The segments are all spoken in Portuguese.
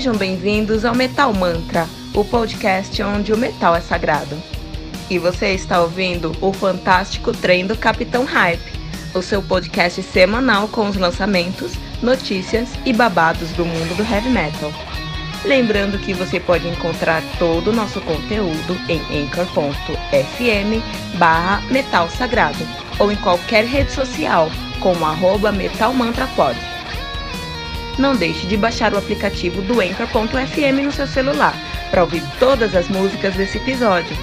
Sejam bem-vindos ao Metal Mantra, o podcast onde o metal é sagrado. E você está ouvindo o fantástico trem do Capitão Hype, o seu podcast semanal com os lançamentos, notícias e babados do mundo do heavy metal. Lembrando que você pode encontrar todo o nosso conteúdo em anchor.fm barra metal sagrado ou em qualquer rede social com o arroba metalmantrapod não deixe de baixar o aplicativo do Anchor.fm no seu celular para ouvir todas as músicas desse episódio.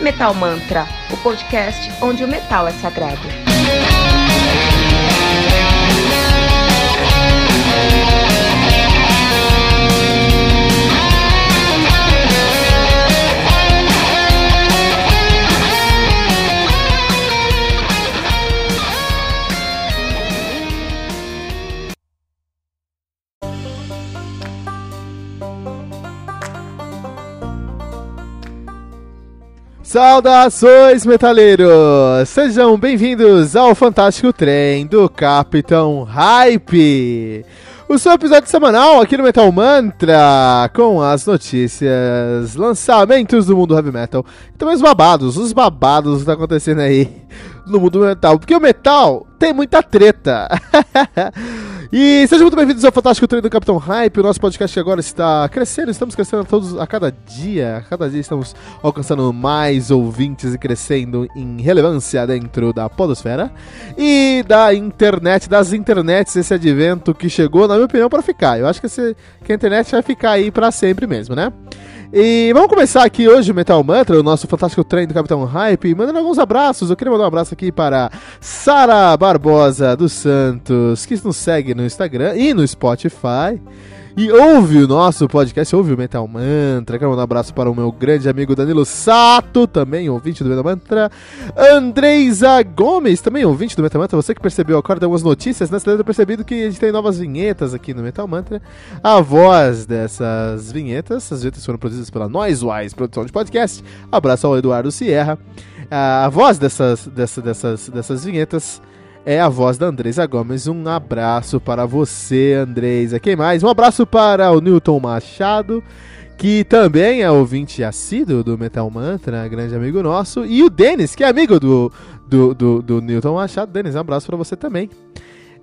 Metal Mantra, o podcast onde o metal é sagrado. Saudações, metaleiros! Sejam bem-vindos ao Fantástico Trem do Capitão Hype! O seu episódio semanal aqui no Metal Mantra, com as notícias, lançamentos do mundo heavy metal e também os babados, os babados que tá acontecendo aí no mundo metal. Porque o metal tem muita treta. e sejam muito bem-vindos ao Fantástico Treino do Capitão Hype. O nosso podcast que agora está crescendo, estamos crescendo a, todos, a cada dia. A cada dia estamos alcançando mais ouvintes e crescendo em relevância dentro da podosfera e da internet, das internets, esse advento que chegou, na minha opinião, para ficar. Eu acho que, esse, que a internet vai ficar aí para sempre mesmo, né? E vamos começar aqui hoje o Metal Mantra, o nosso fantástico trem do Capitão Hype, mandando alguns abraços. Eu queria mandar um abraço aqui para Sara Barbosa dos Santos, que nos segue no Instagram e no Spotify e ouve o nosso podcast, ouve o Metal Mantra. Quero mandar um abraço para o meu grande amigo Danilo Sato, também ouvinte do Metal Mantra. Andreisa Gomes, também ouvinte do Metal Mantra. Você que percebeu agora, de algumas notícias, né? Você deve ter percebido que a gente tem novas vinhetas aqui no Metal Mantra. A voz dessas vinhetas, essas vinhetas foram produzidas pela Noisewise, produção de podcast. Abraço ao Eduardo Sierra. A voz dessas, dessas, dessas, dessas vinhetas é a voz da Andresa Gomes. Um abraço para você, Andresa. Quem mais? Um abraço para o Newton Machado, que também é ouvinte assíduo do Metal Mantra, grande amigo nosso. E o Denis, que é amigo do, do, do, do Newton Machado. Denis, um abraço para você também.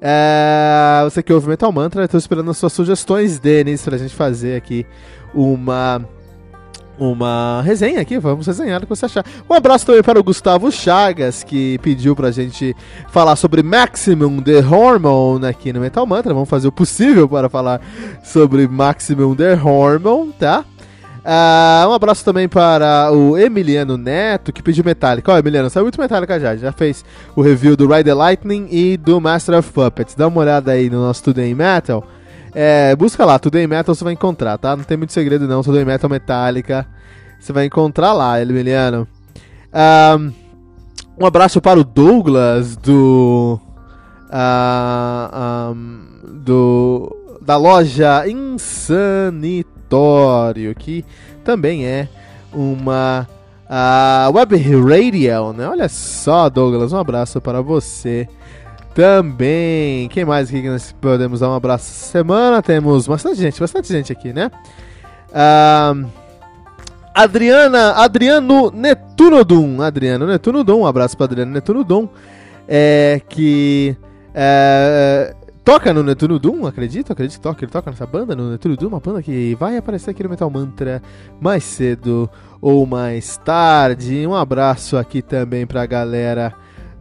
É, você que ouve Metal Mantra, estou esperando as suas sugestões, Denis, para a gente fazer aqui uma uma resenha aqui, vamos resenhar o que você achar. Um abraço também para o Gustavo Chagas, que pediu pra gente falar sobre Maximum The Hormone aqui no Metal Mantra. Vamos fazer o possível para falar sobre Maximum The Hormone, tá? Uh, um abraço também para o Emiliano Neto, que pediu Metallica. Ó, oh, Emiliano, saiu muito Metallica já. Já fez o review do Ride the Lightning e do Master of Puppets. Dá uma olhada aí no nosso Today Metal. É, busca lá, Today Metal você vai encontrar, tá? Não tem muito segredo não, Today Metal Metallica. Você vai encontrar lá, Emiliano. Um, um abraço para o Douglas do... Ah, uh, um, do da loja Insanitório, que também é uma uh, web radio, né? Olha só, Douglas, um abraço para você também. Quem mais aqui que nós podemos dar um abraço essa semana? Temos bastante gente, bastante gente aqui, né? Uh, Adriana, Adriano Netunodum. Adriano Netunodum, um abraço para Adriano Netunodum. É, que é, toca no Netuno Doom, acredito, acredito, toca, ele toca nessa banda, no Netunodum, uma banda que vai aparecer aqui no Metal Mantra mais cedo ou mais tarde. Um abraço aqui também pra galera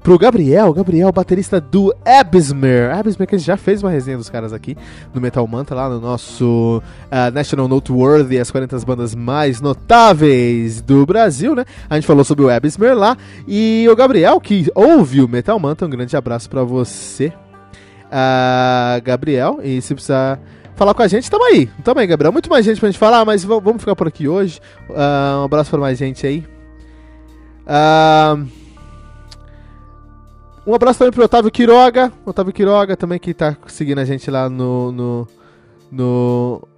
pro Gabriel, Gabriel, baterista do Abysmer. Abysmer que a gente já fez uma resenha dos caras aqui no Metal Manta, lá no nosso uh, National Noteworthy, as 40 bandas mais notáveis do Brasil, né? A gente falou sobre o Abysmer lá. E o Gabriel, que ouve o Metal Manta, um grande abraço para você, uh, Gabriel. E se precisar falar com a gente, tamo aí. Tamo aí, Gabriel. Muito mais gente pra gente falar, mas vamos ficar por aqui hoje. Uh, um abraço pra mais gente aí. Um abraço também pro Otávio Quiroga. Otávio Quiroga também que tá seguindo a gente lá no, no, no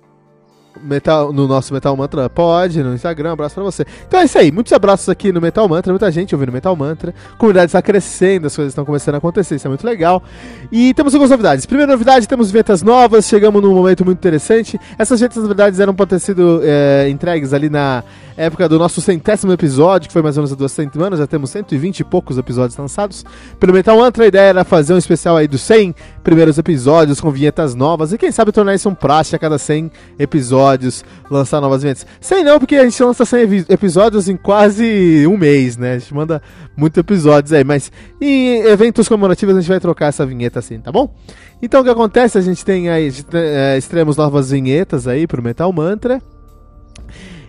Metal, no nosso Metal Mantra Pod, no Instagram. Um abraço pra você. Então é isso aí. Muitos abraços aqui no Metal Mantra. Muita gente ouvindo Metal Mantra. A comunidade está crescendo, as coisas estão começando a acontecer. Isso é muito legal. E temos algumas novidades. Primeira novidade, temos vinhetas novas. Chegamos num momento muito interessante. Essas vinhetas, na verdade, eram para ter sido é, entregues ali na época do nosso centésimo episódio, que foi mais ou menos há duas semanas. Já temos 120 e poucos episódios lançados pelo Metal Mantra. A ideia era fazer um especial aí dos 100 primeiros episódios com vinhetas novas. E quem sabe tornar isso um praxe a cada 100 episódios, lançar novas vinhetas. Sei não, porque a gente lança 100 episódios em quase um mês, né? A gente manda muitos episódios aí, mas em eventos comemorativos a gente vai trocar essa vinheta assim, tá bom? Então o que acontece? A gente tem aí, é, extremos novas vinhetas aí pro Metal Mantra.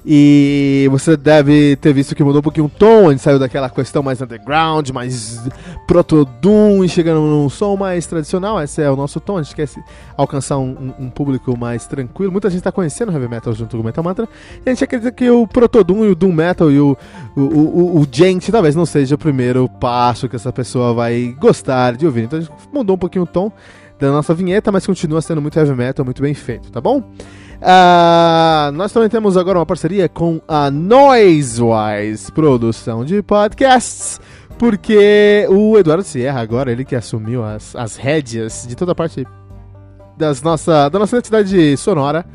E você deve ter visto que mudou um pouquinho o tom, a gente saiu daquela questão mais underground, mais proto-doom e chegando num som mais tradicional. Esse é o nosso tom, a gente quer alcançar um, um público mais tranquilo. Muita gente está conhecendo heavy metal junto com o Metal Mantra. E a gente acredita que o proto-doom e o doom metal e o, o, o, o gente talvez não seja o primeiro passo que essa pessoa vai gostar de ouvir. Então a gente mudou um pouquinho o tom da nossa vinheta, mas continua sendo muito heavy metal, muito bem feito, tá bom? Uh, nós também temos agora uma parceria com a Noisewise Produção de Podcasts, porque o Eduardo Sierra agora, ele que assumiu as, as rédeas de toda a parte das nossa, da nossa identidade sonora.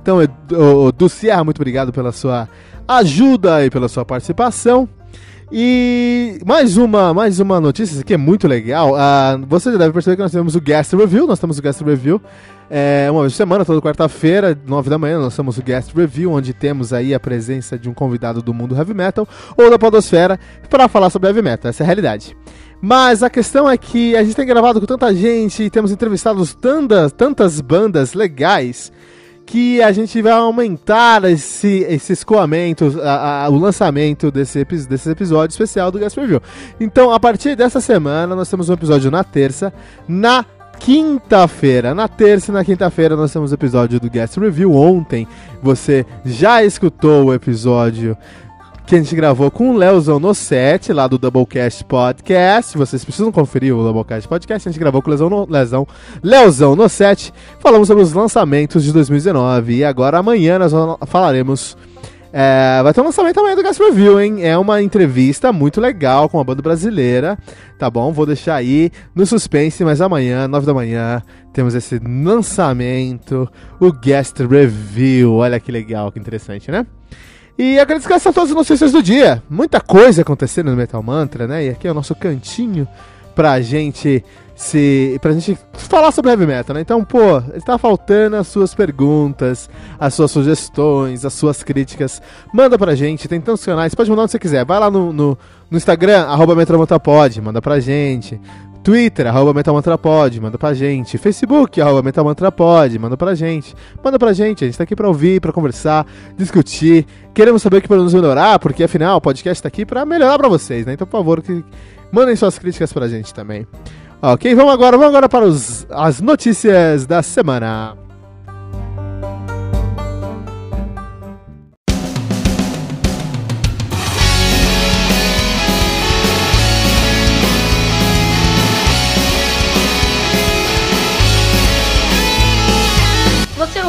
Então, o, do Sierra, muito obrigado pela sua ajuda e pela sua participação. E mais uma, mais uma notícia, aqui é muito legal. Uh, você já deve perceber que nós temos o Guest Review, nós temos o Guest Review é, uma vez por semana, toda quarta-feira, nove da manhã, nós temos o Guest Review, onde temos aí a presença de um convidado do mundo heavy metal ou da podosfera para falar sobre heavy metal, essa é a realidade. Mas a questão é que a gente tem gravado com tanta gente temos entrevistado tantas, tantas bandas legais que a gente vai aumentar esse, esse escoamento, a, a, o lançamento desse, desse episódio especial do Guest Review. Então, a partir dessa semana, nós temos um episódio na terça, na quinta-feira. Na terça e na quinta-feira nós temos o episódio do Guest Review. Ontem você já escutou o episódio que a gente gravou com o Leozão no set, lá do Doublecast Podcast. Vocês precisam conferir o Doublecast Podcast. A gente gravou com o Leozão no, Leozão, Leozão no set. Falamos sobre os lançamentos de 2019. E agora amanhã nós falaremos é, vai ter um lançamento também do Gas Review, hein? É uma entrevista muito legal com uma banda brasileira, tá bom? Vou deixar aí no suspense, mas amanhã, 9 da manhã, temos esse lançamento, o Guest Review. Olha que legal, que interessante, né? E agradeço essas são todas as notícias do dia. Muita coisa acontecendo no Metal Mantra, né? E aqui é o nosso cantinho pra gente se pra gente falar sobre heavy metal, né? Então, pô, está faltando as suas perguntas, as suas sugestões, as suas críticas. Manda pra gente, tem tantos canais, pode mandar onde você quiser. Vai lá no, no, no Instagram, arroba Metalmantrapod, manda pra gente. Twitter, arroba Metalmantrapod, manda pra gente. Facebook, arroba Metalmantrapod, manda pra gente. Manda pra gente, a gente tá aqui pra ouvir, pra conversar, discutir. Queremos saber o que podemos melhorar, porque afinal o podcast tá aqui pra melhorar pra vocês, né? Então, por favor, que mandem suas críticas pra gente também. Ok, vamos agora, vamos agora para os, as notícias da semana.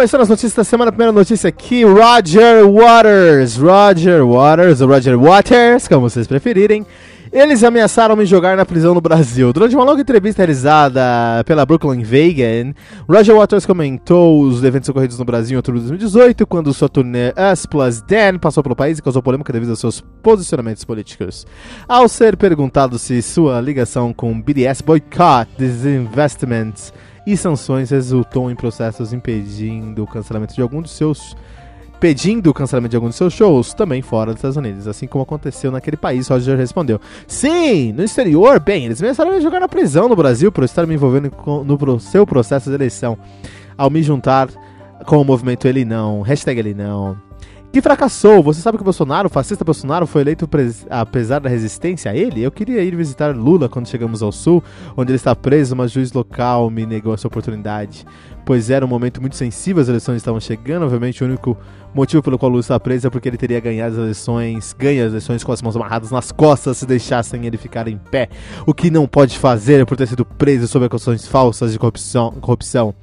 Começando as notícias da semana, primeira notícia aqui, Roger Waters. Roger Waters, Roger Waters, como vocês preferirem. Eles ameaçaram me jogar na prisão no Brasil. Durante uma longa entrevista realizada pela Brooklyn Vegan, Roger Waters comentou os eventos ocorridos no Brasil em outubro de 2018, quando sua turnê Us Plus Dan passou pelo país e causou polêmica devido aos seus posicionamentos políticos. Ao ser perguntado se sua ligação com BDS Boycott, Disinvestments e sanções resultou em processos impedindo o cancelamento de algum dos seus pedindo o cancelamento de alguns de seus shows, também fora dos Estados Unidos, assim como aconteceu naquele país, Roger respondeu. Sim, no exterior, bem, eles começaram a jogar na prisão no Brasil por estar me envolvendo no seu processo de eleição, ao me juntar com o movimento Ele Não, hashtag Ele Não, que fracassou. Você sabe que o Bolsonaro, o fascista Bolsonaro, foi eleito apesar da resistência a ele? Eu queria ir visitar Lula quando chegamos ao sul, onde ele está preso, mas juiz local me negou essa oportunidade. Pois era um momento muito sensível, as eleições estavam chegando. Obviamente, o único motivo pelo qual Lula está preso é porque ele teria ganhado as eleições, ganha as eleições com as mãos amarradas nas costas se deixassem ele ficar em pé. O que não pode fazer por ter sido preso sob acusações falsas de corrupção. corrupção.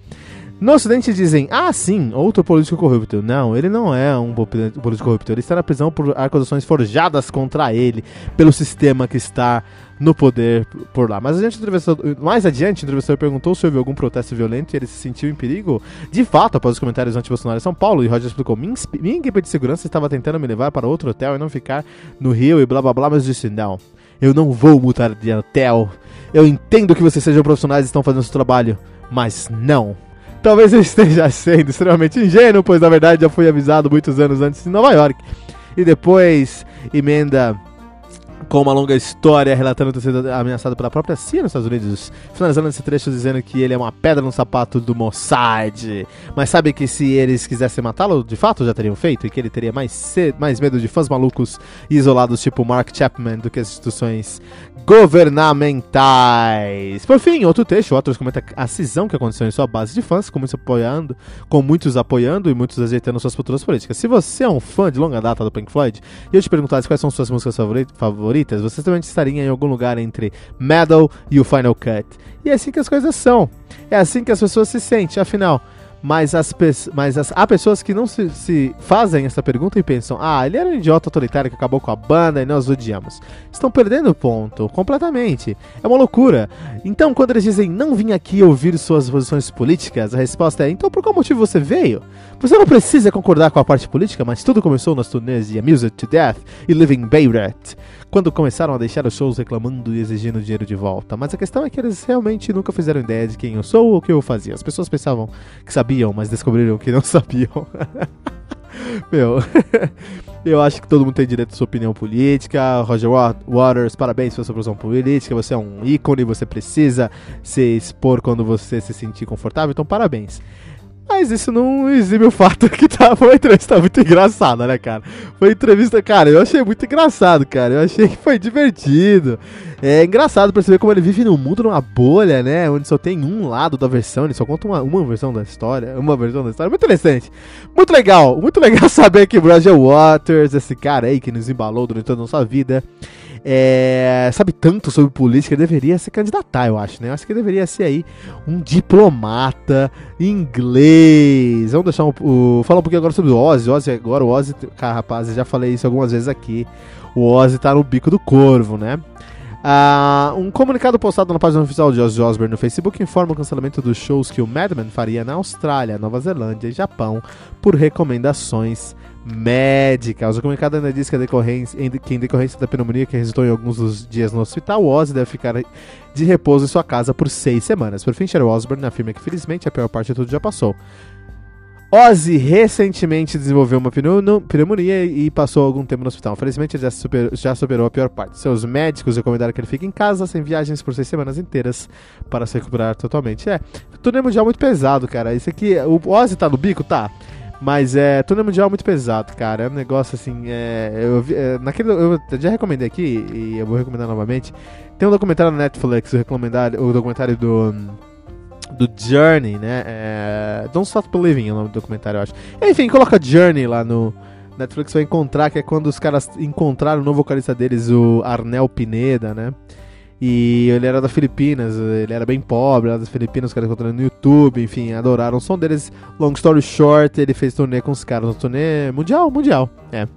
No Ocidente dizem, ah, sim, outro político corrupto. Não, ele não é um político corrupto. Ele está na prisão por acusações forjadas contra ele pelo sistema que está no poder por lá. Mas a gente mais adiante, o entrevistador perguntou se houve algum protesto violento e ele se sentiu em perigo. De fato, após os comentários anti-Bolsonaro em São Paulo, e Roger explicou: minha, minha equipe de segurança estava tentando me levar para outro hotel e não ficar no Rio e blá blá blá, mas disse: não, eu não vou mudar de hotel. Eu entendo que vocês sejam profissionais e estão fazendo o seu trabalho, mas não. Talvez eu esteja sendo extremamente ingênuo, pois na verdade já fui avisado muitos anos antes em Nova York. E depois emenda com uma longa história relatando ter sido ameaçado pela própria CIA nos Estados Unidos, finalizando esse trecho dizendo que ele é uma pedra no sapato do Mossad. Mas sabe que se eles quisessem matá-lo, de fato já teriam feito, e que ele teria mais, mais medo de fãs malucos e isolados tipo Mark Chapman do que as instituições governamentais. Por fim, outro trecho, o Waters comenta a cisão que aconteceu em sua base de fãs, com muitos apoiando, com muitos apoiando e muitos ajeitando suas futuras políticas. Se você é um fã de longa data do Pink Floyd e eu te perguntasse quais são suas músicas favoritas, favoritas, você também estaria em algum lugar entre Metal e o Final Cut. E é assim que as coisas são. É assim que as pessoas se sentem, afinal mas, as, mas as, há pessoas que não se, se, fazem essa pergunta e pensam: ah, ele era um idiota autoritário que acabou com a banda e nós odiamos. Estão perdendo o ponto, completamente. É uma loucura. Então, quando eles dizem não vim aqui ouvir suas posições políticas, a resposta é: então por qual motivo você veio? Você não precisa concordar com a parte política, mas tudo começou nas turnês de Amused to Death e Living Beirut quando começaram a deixar os shows reclamando e exigindo dinheiro de volta. Mas a questão é que eles realmente nunca fizeram ideia de quem eu sou ou o que eu fazia. As pessoas pensavam que sabiam, mas descobriram que não sabiam. Meu, eu acho que todo mundo tem direito à sua opinião política. Roger Waters, parabéns pela sua opinião política. Você é um ícone, você precisa se expor quando você se sentir confortável, então parabéns. Mas isso não exime o fato que tá, foi uma entrevista muito engraçada, né, cara? Foi entrevista, cara, eu achei muito engraçado, cara. Eu achei que foi divertido. É engraçado perceber como ele vive num mundo, numa bolha, né? Onde só tem um lado da versão, ele só conta uma, uma versão da história. Uma versão da história. Muito interessante. Muito legal. Muito legal saber que Roger Waters, esse cara aí que nos embalou durante toda a nossa vida é, sabe tanto sobre política, deveria se candidatar, eu acho, né? Eu acho que deveria ser aí um diplomata inglês. Vamos deixar o, falar um pouquinho agora sobre o Ozzy. Ozzy agora, o Ozzy, cara, rapaz, eu já falei isso algumas vezes aqui. O Ozzy tá no bico do corvo, né? Uh, um comunicado postado na página oficial de Ozzy Osbourne no Facebook informa o cancelamento dos shows que o Madman faria na Austrália, Nova Zelândia e Japão por recomendações médicas. O comunicado ainda diz que, decorrência, que em decorrência da pneumonia que resultou em alguns dos dias no hospital, Ozzy deve ficar de repouso em sua casa por seis semanas. Por fim, Sherry Osbourne afirma que felizmente a pior parte de tudo já passou. Ozzy recentemente desenvolveu uma pneumonia e passou algum tempo no hospital. Felizmente ele já, super, já superou a pior parte. Seus médicos recomendaram que ele fique em casa sem viagens por seis semanas inteiras para se recuperar totalmente. É, turnê mundial muito pesado, cara. Isso aqui, o Ozzy tá no bico? Tá. Mas é, turnê mundial muito pesado, cara. É um negócio assim. É, eu, é, naquele, eu já recomendei aqui e eu vou recomendar novamente. Tem um documentário na Netflix, o, o documentário do do Journey, né? É, Don't Stop Believing é o nome do documentário, eu acho. Enfim, coloca Journey lá no Netflix, vai encontrar, que é quando os caras encontraram o novo vocalista deles, o Arnel Pineda, né? E ele era da Filipinas, ele era bem pobre, era das Filipinas, os caras encontraram no YouTube, enfim, adoraram o som deles. Long story short, ele fez turnê com os caras, um turnê mundial, mundial, é.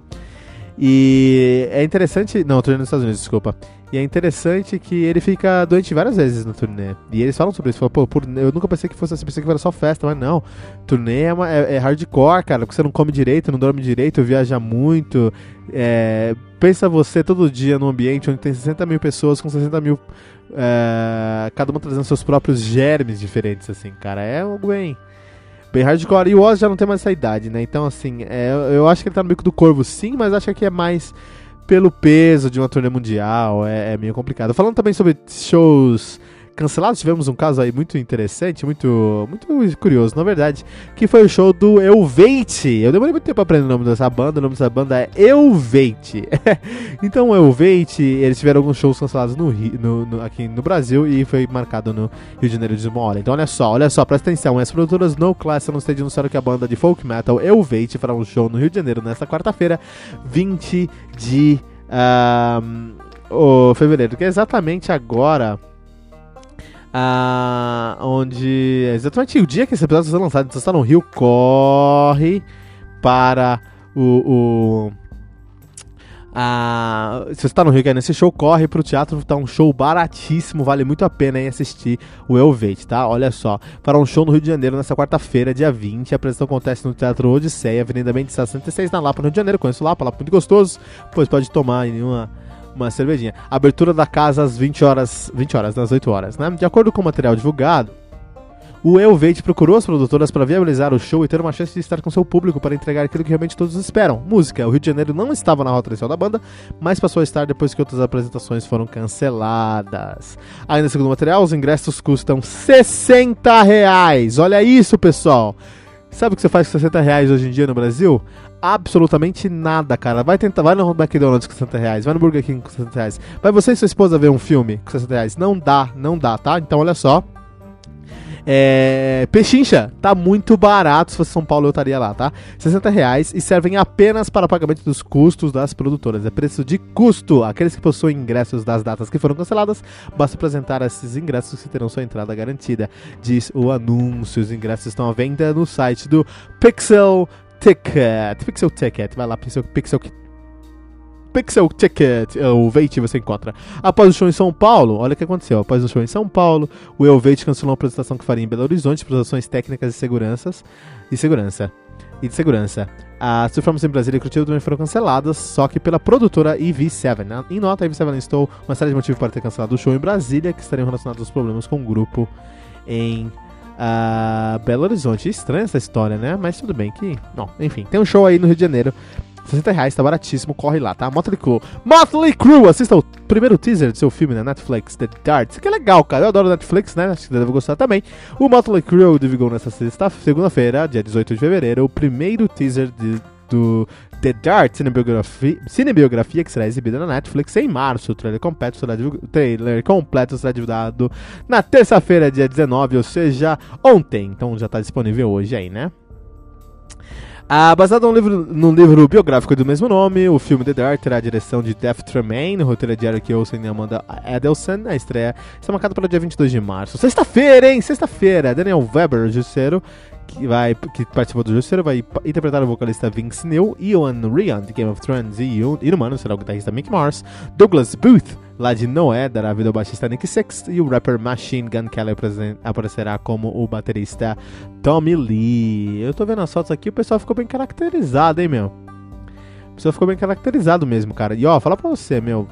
E é interessante, não, turnê nos Estados Unidos, desculpa. E é interessante que ele fica doente várias vezes no turnê. E eles falam sobre isso. Falam, Pô, por- eu nunca pensei que fosse assim, pensei que era só festa, mas não. Turnê é, uma- é- é hardcore, cara, porque você não come direito, não dorme direito, viaja muito. É, pensa você todo dia num ambiente onde tem 60 mil pessoas com 60 mil. é, cada uma trazendo seus próprios germes diferentes, assim, cara. É algo bem. Bem hardcore. E o Oz já não tem mais essa idade, né? Então, assim, é, eu acho que ele tá no bico do corvo, sim, mas acho que é mais pelo peso de uma turnê mundial. É, é meio complicado. Falando também sobre shows cancelados, tivemos um caso aí muito interessante, muito, muito curioso, na verdade, que foi o show do Elvate. Eu demorei muito tempo pra aprender o nome dessa banda, o nome dessa banda é Elvate. então, o Elvate, eles tiveram alguns shows cancelados no, Rio- no- no- aqui no Brasil e foi marcado no Rio de Janeiro de uma hora. Então, olha só, olha só, presta atenção. As produtoras No Class no Stage anunciaram que a banda de folk metal Elvate fará um show no Rio de Janeiro nesta quarta-feira, 20 de ahn, o fevereiro, que é exatamente agora. Ah, onde é exatamente o dia que esse episódio está lançado, então você está no Rio, corre para o, o ah, se você está no Rio quer ir nesse show, corre pro teatro, tá um show baratíssimo, vale muito a pena aí assistir o Elvate, tá? Olha só, para um show no Rio de Janeiro nessa quarta-feira, dia 20, a apresentação acontece no Teatro Odisseia, Avenida Mendes 66, na Lapa, no Rio de Janeiro, conheço Lapa, Lapa muito gostoso, pois pode tomar aí uma, cervejinha. Abertura da casa às 20 horas, 20 horas, das 8 horas, né? De acordo com o material divulgado, o Elvate procurou as produtoras para viabilizar o show e ter uma chance de estar com seu público para entregar aquilo que realmente todos esperam: música. O Rio de Janeiro não estava na rota inicial da banda, mas passou a estar depois que outras apresentações foram canceladas. Ainda segundo o material, os ingressos custam 60 reais. Olha isso, pessoal! Sabe o que você faz com 60 reais hoje em dia no Brasil? Absolutamente nada, cara. Vai tentar, vai no McDonald's com 60 reais, vai no Burger King com 60 reais. Vai você e sua esposa ver um filme com 60 reais. Não dá, não dá, tá? Então olha só. É, Pechincha, tá muito barato. Se fosse São Paulo, eu estaria lá, tá? 60 reais e servem apenas para pagamento dos custos das produtoras. É preço de custo. Aqueles que possuem ingressos das datas que foram canceladas, basta apresentar esses ingressos que terão sua entrada garantida. Diz o anúncio. Os ingressos estão à venda no site do Pixel Ticket. Pixel Ticket. Vai lá, Pixel, Pixel Pixel Ticket, é, o Veit você encontra. Após o show em São Paulo, olha o que aconteceu. Após o show em São Paulo, o Elvate cancelou uma apresentação que faria em Belo Horizonte por ações técnicas e seguranças e segurança. E de segurança. As performances em Brasília e Curitiba também foram canceladas, só que pela produtora EV7. né? Em nota, a EV7 listou uma série de motivos para ter cancelado o show em Brasília, que estariam relacionados aos problemas com o grupo em ah, Belo Horizonte. Estranha essa história, né? Mas tudo bem que. Bom, enfim, tem um show aí no Rio de Janeiro. 60 reais, tá baratíssimo, corre lá, tá? Motley Crue. Motley Crue, assista o primeiro teaser do seu filme na Netflix, The Dart. Isso aqui é legal, cara. Eu adoro Netflix, né? Acho que você deve gostar também. O Motley Crue divulgou nessa sexta, segunda-feira, dia 18 de fevereiro, o primeiro teaser de- do The Dart, cinebiografia, cinebiografia que será exibida na Netflix em março. O trailer completo será, trailer completo será divulgado na terça-feira, dia 19, ou seja, ontem. Então já tá disponível hoje aí, né? Ah, baseado num livro, num livro biográfico do mesmo nome, o filme The Dark terá a direção de Death Tremaine, roteiro de Eric Olsen e Amanda Edelson. A estreia está marcada para o dia 22 de março. Sexta-feira, hein? Sexta-feira. Daniel Weber, Justiceiro, que, vai, que participou do Justiceiro, vai interpretar o vocalista Vince Neil, Ian Ryan, de Game of Thrones, e Ian Inumano será o guitarrista Mick Mars, Douglas Booth, lá de Noé, dará vida ao baixista Nick Six, e o rapper Machine Gun Kelly aparecerá como o baterista Tommy Lee. Eu tô vendo as fotos aqui, o pessoal ficou bem caracterizado, hein, meu? O pessoal ficou bem caracterizado mesmo, cara. E ó, falar pra você, meu.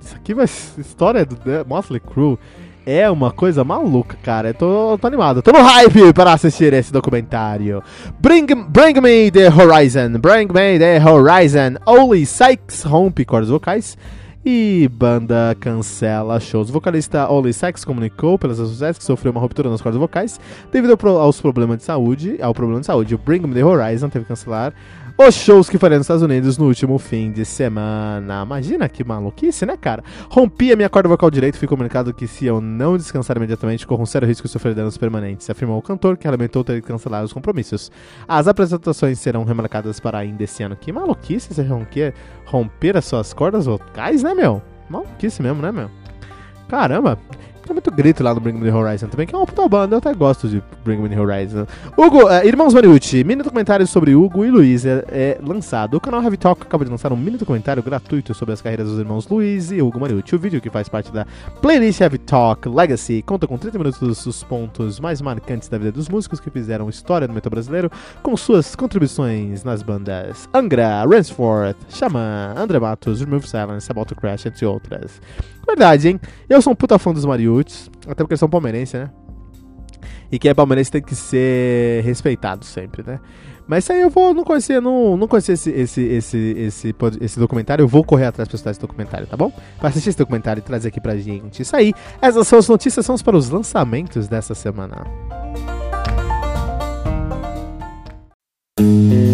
Isso aqui vai. História do The Motley Crue é uma coisa maluca, cara. Eu tô, tô animado. Tô no hype para assistir esse documentário. Bring, bring me the horizon. Bring me the horizon. Oli Sykes rompe cordas vocais. E banda cancela shows. O vocalista Oli Sykes comunicou pelas sociais que sofreu uma ruptura nas cordas vocais devido aos problemas de saúde. Ao problema de saúde, o Bring Me The Horizon teve que cancelar os shows que faria nos Estados Unidos no último fim de semana. Imagina que maluquice, né, cara? Rompi a minha corda vocal direita e fui comunicado que se eu não descansar imediatamente, corro um sério risco de sofrer danos permanentes, afirmou o cantor, que lamentou ter que cancelar os compromissos. As apresentações serão remarcadas para ainda esse ano. Que maluquice você romper, romper as suas cordas vocais, né, meu? Maluquice mesmo, né, meu? Caramba! É muito grito lá no Bring Me The Horizon também, que é uma puta banda, eu até gosto de Bring Me The Horizon. Hugo, uh, Irmãos Mariucci, mini documentário sobre Hugo e Luiz é, é, lançado. O canal Heavy Talk acaba de lançar um mini documentário gratuito sobre as carreiras dos irmãos Luiz e Hugo Mariucci. O vídeo que faz parte da playlist Heavy Talk Legacy conta com 30 minutos dos pontos mais marcantes da vida dos músicos que fizeram história no metal brasileiro, com suas contribuições nas bandas Angra, Ransford, Xamã, André Matos, Remove Silence, About to Crash, entre outras. Verdade, hein? Eu sou um puta fã dos Mariucci, até porque eles são palmeirenses, né? E quem é palmeirense tem que ser respeitado sempre, né? Mas isso aí eu vou, não conhecer, não, não conhecer esse, esse, esse, esse, esse documentário, eu vou correr atrás pra estudar esse documentário, tá bom? Pra assistir esse documentário e trazer aqui pra gente. Isso aí, essas são as notícias, são para os lançamentos dessa semana. Pera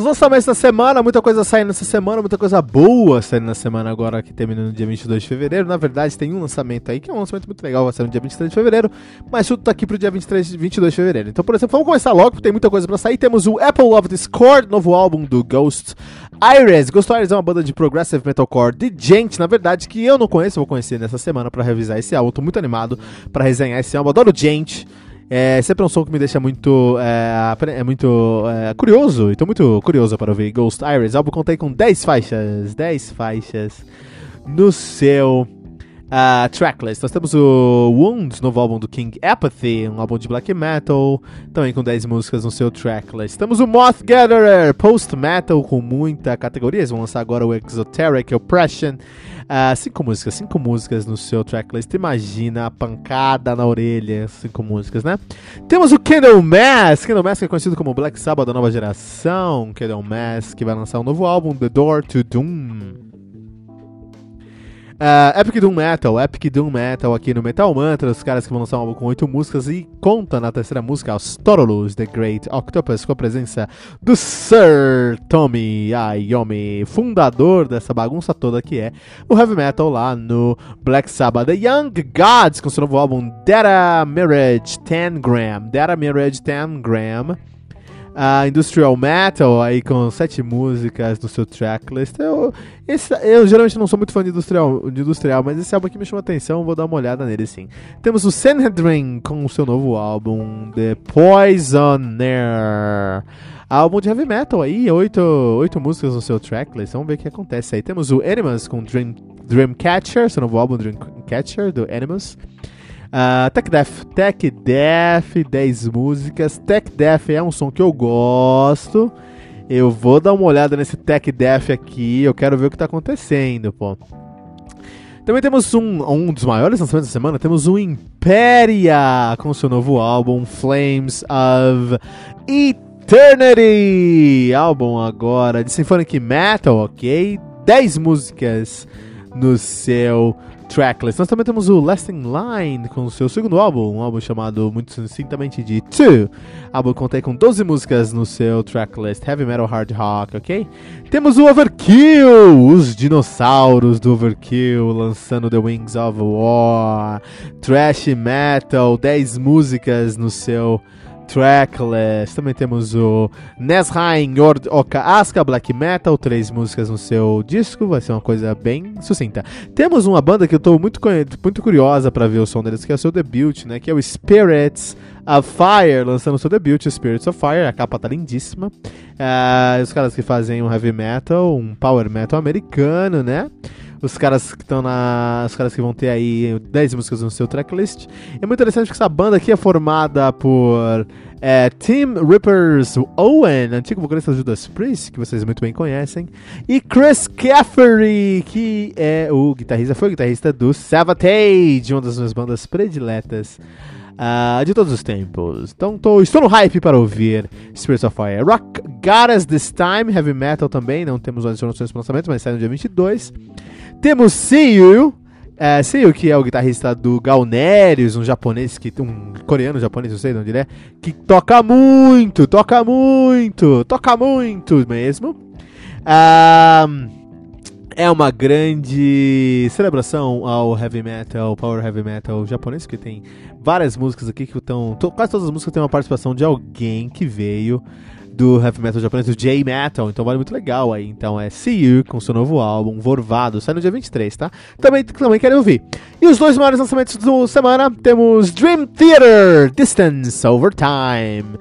Os lançamentos da semana, muita coisa saindo nessa semana, muita coisa boa saindo na semana agora que termina no dia 22 de fevereiro. Na verdade, tem um lançamento aí que é um lançamento muito legal, vai sair no dia 23 de fevereiro, mas tudo tá aqui pro dia 23, 22 de fevereiro. Então, por exemplo, vamos começar logo, porque tem muita coisa pra sair. Temos o Apple of Discord, novo álbum do Ghost Iris. Ghost Iris é uma banda de progressive metalcore de gente, na verdade, que eu não conheço, vou conhecer nessa semana pra revisar esse álbum. Tô muito animado pra resenhar esse álbum. Adoro gente. É sempre um som que me deixa muito, é, é muito é, curioso. Estou muito curioso para ouvir Ghost Iris. O álbum contei com 10 faixas. 10 faixas no seu uh, tracklist. Nós temos o Wounds, novo álbum do King Apathy, um álbum de black metal, também com 10 músicas no seu tracklist. Temos o Moth Gatherer, post metal com muita categoria. Eles vão lançar agora o Exoteric Oppression. Uh, cinco músicas, cinco músicas no seu tracklist. Imagina a pancada na orelha, cinco músicas, né? Temos o Candlemass, Candlemass que é conhecido como Black Sabbath da nova geração. Candlemass que vai lançar um novo álbum, The Door to Doom. Uh, Epic Doom Metal, Epic Doom Metal aqui no Metal Mantra, os caras que vão lançar um álbum com oito músicas e conta na terceira música aos Torolus, The Great Octopus, com a presença do Sir Tommy Iommi, fundador dessa bagunça toda que é o Heavy Metal lá no Black Sabbath. The Young Gods, com seu novo álbum Data Mirage 10 Gram, Data Mirage 10 Gram a Industrial Metal, aí com sete músicas no seu tracklist. Eu, esse, eu geralmente não sou muito fã de industrial, de industrial, mas esse álbum aqui me chamou atenção, vou dar uma olhada nele sim. Temos o Sanhedrin com o seu novo álbum, The Poisoner. Álbum de heavy metal aí, oito, oito músicas no seu tracklist, vamos ver o que acontece aí. Temos o Animals com Dream, Dreamcatcher, seu novo álbum Dreamcatcher do Animals. Uh, Tech Death, Tech Death, 10 músicas. Tech Death é um som que eu gosto. Eu vou dar uma olhada nesse Tech Death aqui. Eu quero ver o que tá acontecendo, pô. Também temos um, um dos maiores lançamentos da semana. Temos o Imperia com seu novo álbum Flames of Eternity. Álbum agora de Symphonic Metal, ok? 10 músicas no seu tracklist. Nós também temos o Lasting Line com o seu segundo álbum, um álbum chamado muito sucintamente de Two. O álbum contém com 12 músicas no seu tracklist, Heavy Metal Hard Rock, ok? Temos o Overkill, os dinossauros do Overkill lançando The Wings of War, Trash Metal, 10 músicas no seu Tracklist. Também temos o Nesheim Yord Oka Aska Black Metal, três músicas no seu disco, vai ser uma coisa bem sucinta. Temos uma banda que eu estou muito, muito curiosa para ver o som deles, que é o seu debut, né? Que é o Spirits of Fire, lançando seu debut, Spirits of Fire. A capa tá lindíssima. Uh, os caras que fazem um heavy metal, um power metal americano, né? Os caras que estão na. Os caras que vão ter aí 10 músicas no seu tracklist. É muito interessante porque essa banda aqui é formada por é, Tim Rippers Owen, antigo vocalista do Judas Priest, que vocês muito bem conhecem, e Chris Caffery, que é o guitarrista, foi o guitarrista do Savatage, uma das minhas bandas prediletas. Uh, de todos os tempos. Então tô, estou no hype para ouvir Spirits of Fire. Rock Us This Time, Heavy Metal também, não temos mais informações para lançamento, mas sai no dia 22. Temos See You, é, Seiyu, que é o guitarrista do Galnerius, um japonês, que um coreano japonês, não sei de onde ele é, que toca muito, toca muito, toca muito mesmo. Um, é uma grande celebração ao heavy metal, power heavy metal japonês, que tem várias músicas aqui que estão. Quase todas as músicas têm uma participação de alguém que veio do heavy metal japonês, do J-Metal, então vale muito legal aí. Então é See You com seu novo álbum, Vorvado, sai no dia 23, tá? Também, também quero ouvir. E os dois maiores lançamentos da semana temos Dream Theater, Distance Over Time.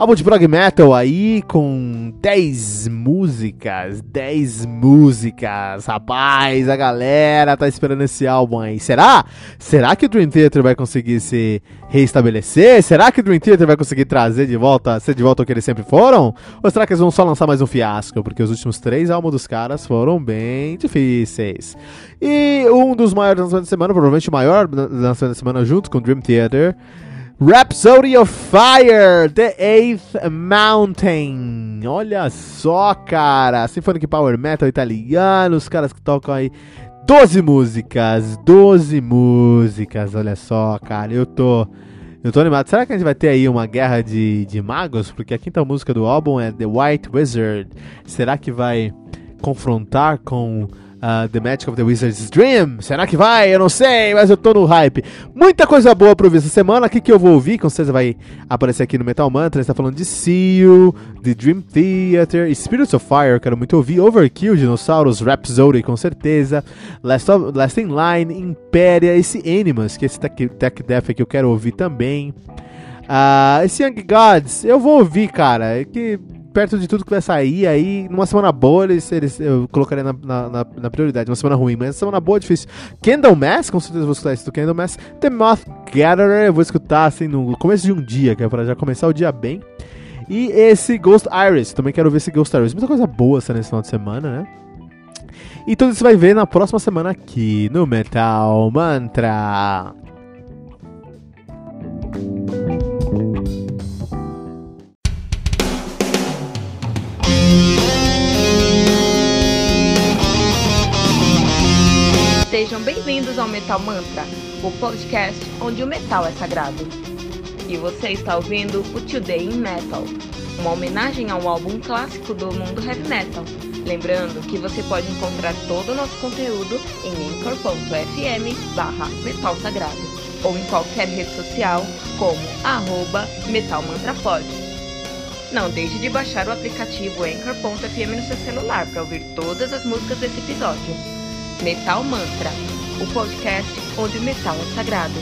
Álbum de prog metal aí com 10 músicas, 10 músicas. Rapaz, a galera tá esperando esse álbum aí. Será? Será que o Dream Theater vai conseguir se reestabelecer? Será que o Dream Theater vai conseguir trazer de volta, ser de volta o que eles sempre foram? Ou será que eles vão só lançar mais um fiasco? Porque os últimos três álbuns dos caras foram bem difíceis. E um dos maiores lançamentos da semana, provavelmente o maior lançamento da semana junto com o Dream Theater Rhapsody of Fire, The Eighth Mountain. Olha só, cara. Symphonic Power Metal italiano, os caras que tocam aí 12 músicas, 12 músicas. Olha só, cara. Eu tô eu tô animado. Será que a gente vai ter aí uma guerra de, de magos? Porque a quinta música do álbum é The White Wizard. Será que vai confrontar com uh, The Magic of the Wizard's Dream. Será que vai? Eu não sei, mas eu tô no hype. Muita coisa boa pra ouvir essa semana. O que, que eu vou ouvir? Com certeza vai aparecer aqui no Metal Mantra. Está falando de You, The Dream Theater, Spirits of Fire, quero muito ouvir. Overkill, Dinossauros, Rhapsody, com certeza. Last, of, Last in Line, Impéria, esse Animus, que é esse Tech, tech Death que eu quero ouvir também. Uh, esse Young Gods, eu vou ouvir, cara. É que perto de tudo que vai sair, aí numa semana boa eles, eles eu colocaria na, na, na, prioridade, uma semana ruim, mas semana boa é difícil. Candlemass, com certeza vou escutar isso do Candlemass. The Moth Gatherer, eu vou escutar assim no começo de um dia, que é pra já começar o dia bem. E esse Ghost Iris, também quero ver esse Ghost Iris. Muita coisa boa nesse final de semana, né? E tudo isso vai ver na próxima semana aqui no Metal Mantra. Sejam bem-vindos ao Metal Mantra, o podcast onde o metal é sagrado. E você está ouvindo o Today in Metal, uma homenagem ao álbum clássico do mundo heavy metal. Lembrando que você pode encontrar todo o nosso conteúdo em anchor.fm barra metal sagrado ou em qualquer rede social como arroba metalmantrapod. Não deixe de baixar o aplicativo Anchor.fm no seu celular para ouvir todas as músicas desse episódio. Metal Mantra, o podcast onde o metal é sagrado.